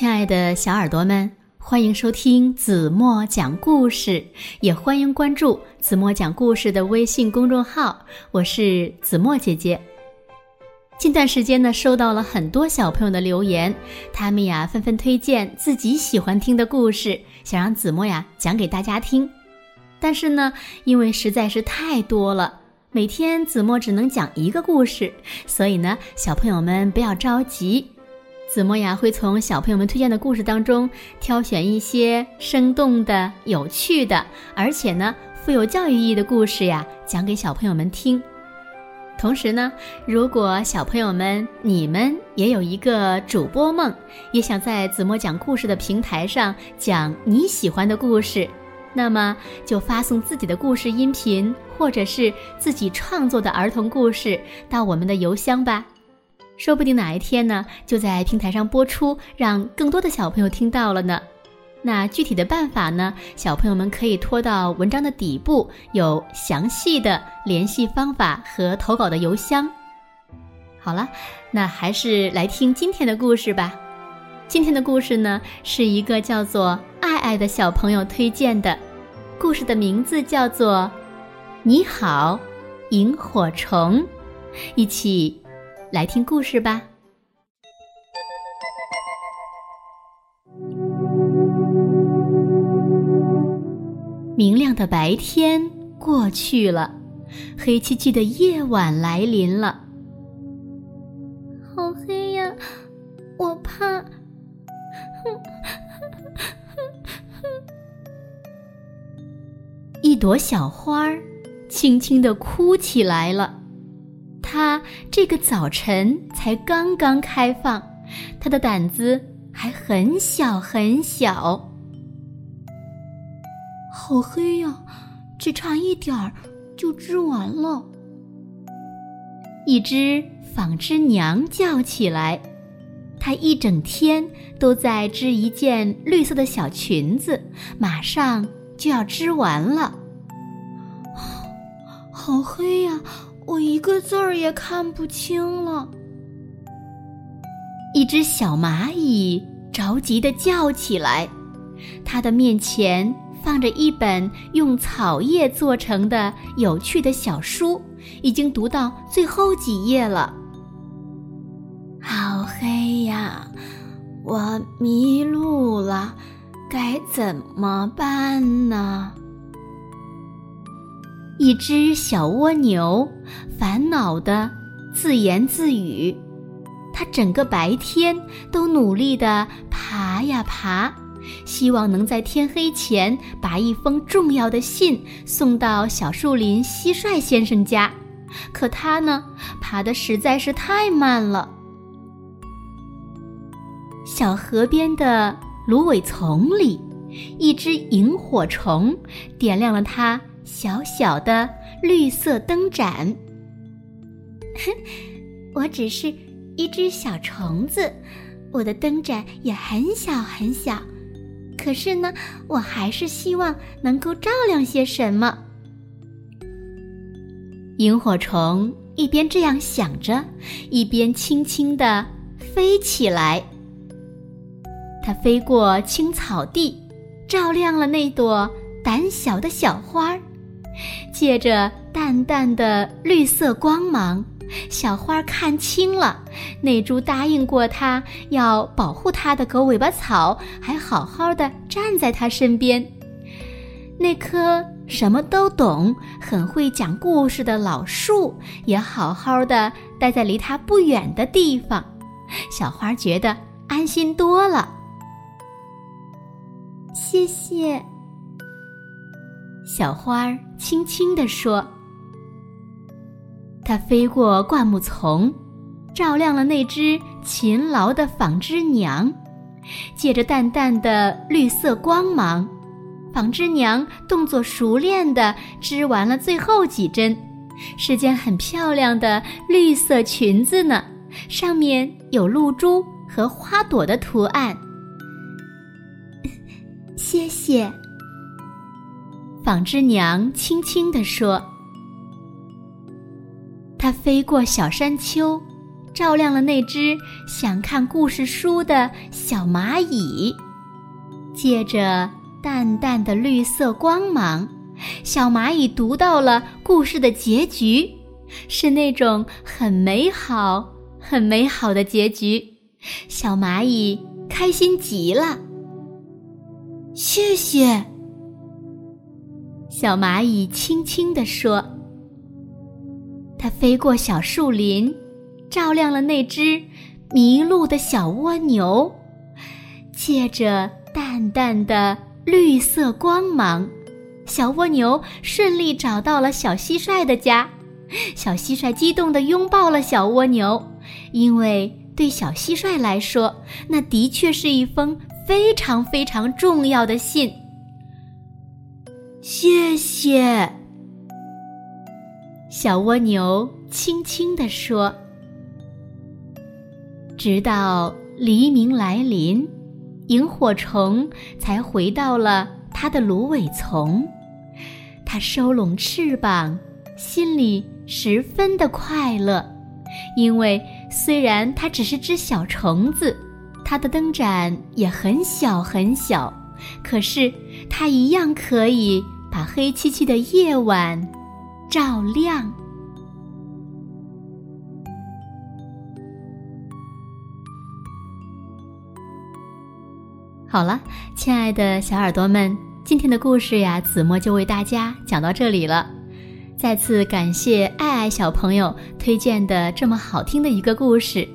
亲爱的小耳朵们，欢迎收听子墨讲故事，也欢迎关注子墨讲故事的微信公众号。我是子墨姐姐。近段时间呢，收到了很多小朋友的留言，他们呀纷纷推荐自己喜欢听的故事，想让子墨呀讲给大家听。但是呢，因为实在是太多了，每天子墨只能讲一个故事，所以呢，小朋友们不要着急。子墨呀会从小朋友们推荐的故事当中挑选一些生动的、有趣的，而且呢富有教育意义的故事呀，讲给小朋友们听。同时呢，如果小朋友们你们也有一个主播梦，也想在子墨讲故事的平台上讲你喜欢的故事，那么就发送自己的故事音频或者是自己创作的儿童故事到我们的邮箱吧。说不定哪一天呢，就在平台上播出，让更多的小朋友听到了呢。那具体的办法呢，小朋友们可以拖到文章的底部，有详细的联系方法和投稿的邮箱。好了，那还是来听今天的故事吧。今天的故事呢，是一个叫做爱爱的小朋友推荐的，故事的名字叫做《你好，萤火虫》，一起。来听故事吧。明亮的白天过去了，黑漆漆的夜晚来临了。好黑呀，我怕。一朵小花儿轻轻的哭起来了。它这个早晨才刚刚开放，它的胆子还很小很小。好黑呀，只差一点儿就织完了。一只纺织娘叫起来，她一整天都在织一件绿色的小裙子，马上就要织完了。好黑呀！我一个字儿也看不清了。一只小蚂蚁着急的叫起来，它的面前放着一本用草叶做成的有趣的小书，已经读到最后几页了。好黑呀，我迷路了，该怎么办呢？一只小蜗牛烦恼的自言自语，它整个白天都努力的爬呀爬，希望能在天黑前把一封重要的信送到小树林蟋蟀先生家。可它呢，爬的实在是太慢了。小河边的芦苇丛里，一只萤火虫点亮了它。小小的绿色灯盏。哼，我只是一只小虫子，我的灯盏也很小很小，可是呢，我还是希望能够照亮些什么。萤火虫一边这样想着，一边轻轻地飞起来。它飞过青草地，照亮了那朵胆小的小花儿。借着淡淡的绿色光芒，小花看清了那株答应过它要保护它的狗尾巴草，还好好的站在它身边。那棵什么都懂、很会讲故事的老树，也好好的待在离它不远的地方。小花觉得安心多了。谢谢。小花儿轻轻地说：“它飞过灌木丛，照亮了那只勤劳的纺织娘。借着淡淡的绿色光芒，纺织娘动作熟练地织完了最后几针，是件很漂亮的绿色裙子呢。上面有露珠和花朵的图案。谢谢。”纺织娘轻轻地说：“它飞过小山丘，照亮了那只想看故事书的小蚂蚁。借着淡淡的绿色光芒，小蚂蚁读到了故事的结局，是那种很美好、很美好的结局。小蚂蚁开心极了。谢谢。小蚂蚁轻轻地说：“它飞过小树林，照亮了那只迷路的小蜗牛。借着淡淡的绿色光芒，小蜗牛顺利找到了小蟋蟀的家。小蟋蟀激动地拥抱了小蜗牛，因为对小蟋蟀来说，那的确是一封非常非常重要的信。”谢谢，小蜗牛轻轻地说。直到黎明来临，萤火虫才回到了它的芦苇丛。它收拢翅膀，心里十分的快乐，因为虽然它只是只小虫子，它的灯盏也很小很小。可是，它一样可以把黑漆漆的夜晚照亮。好了，亲爱的小耳朵们，今天的故事呀，子墨就为大家讲到这里了。再次感谢爱爱小朋友推荐的这么好听的一个故事，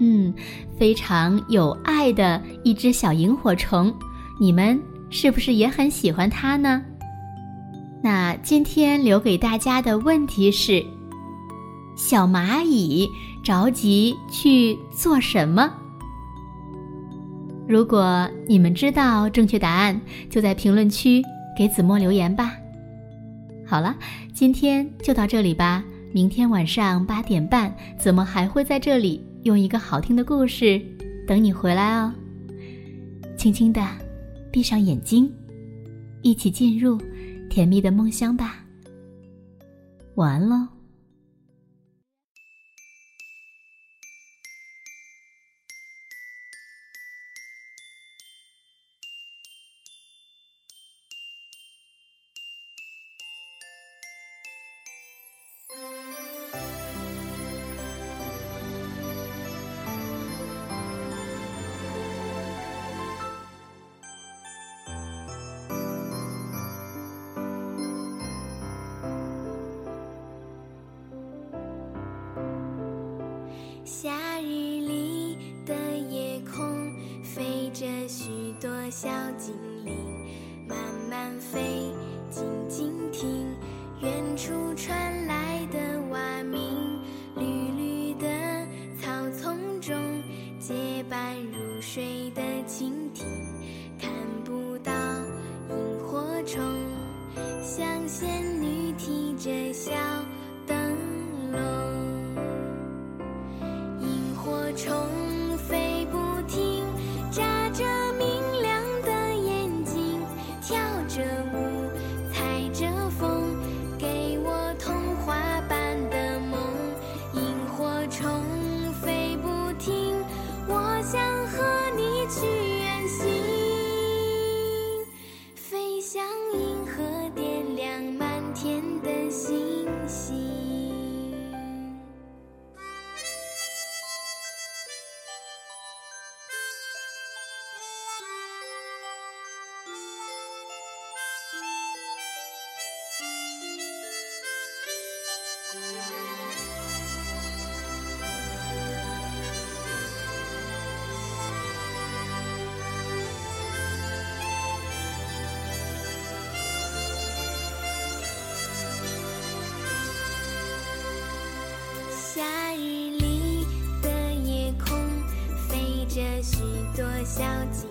嗯，非常有爱的一只小萤火虫。你们是不是也很喜欢它呢？那今天留给大家的问题是：小蚂蚁着急去做什么？如果你们知道正确答案，就在评论区给子墨留言吧。好了，今天就到这里吧。明天晚上八点半，子墨还会在这里用一个好听的故事等你回来哦。轻轻的。闭上眼睛，一起进入甜蜜的梦乡吧。晚安喽。夏日里的夜空，飞着许多小精灵，慢慢飞，静静听，远处传来的蛙鸣。绿绿的草丛中，结伴入睡的蜻蜓，看不到萤火虫，像仙女提着小。夏日里的夜空，飞着许多小鸡。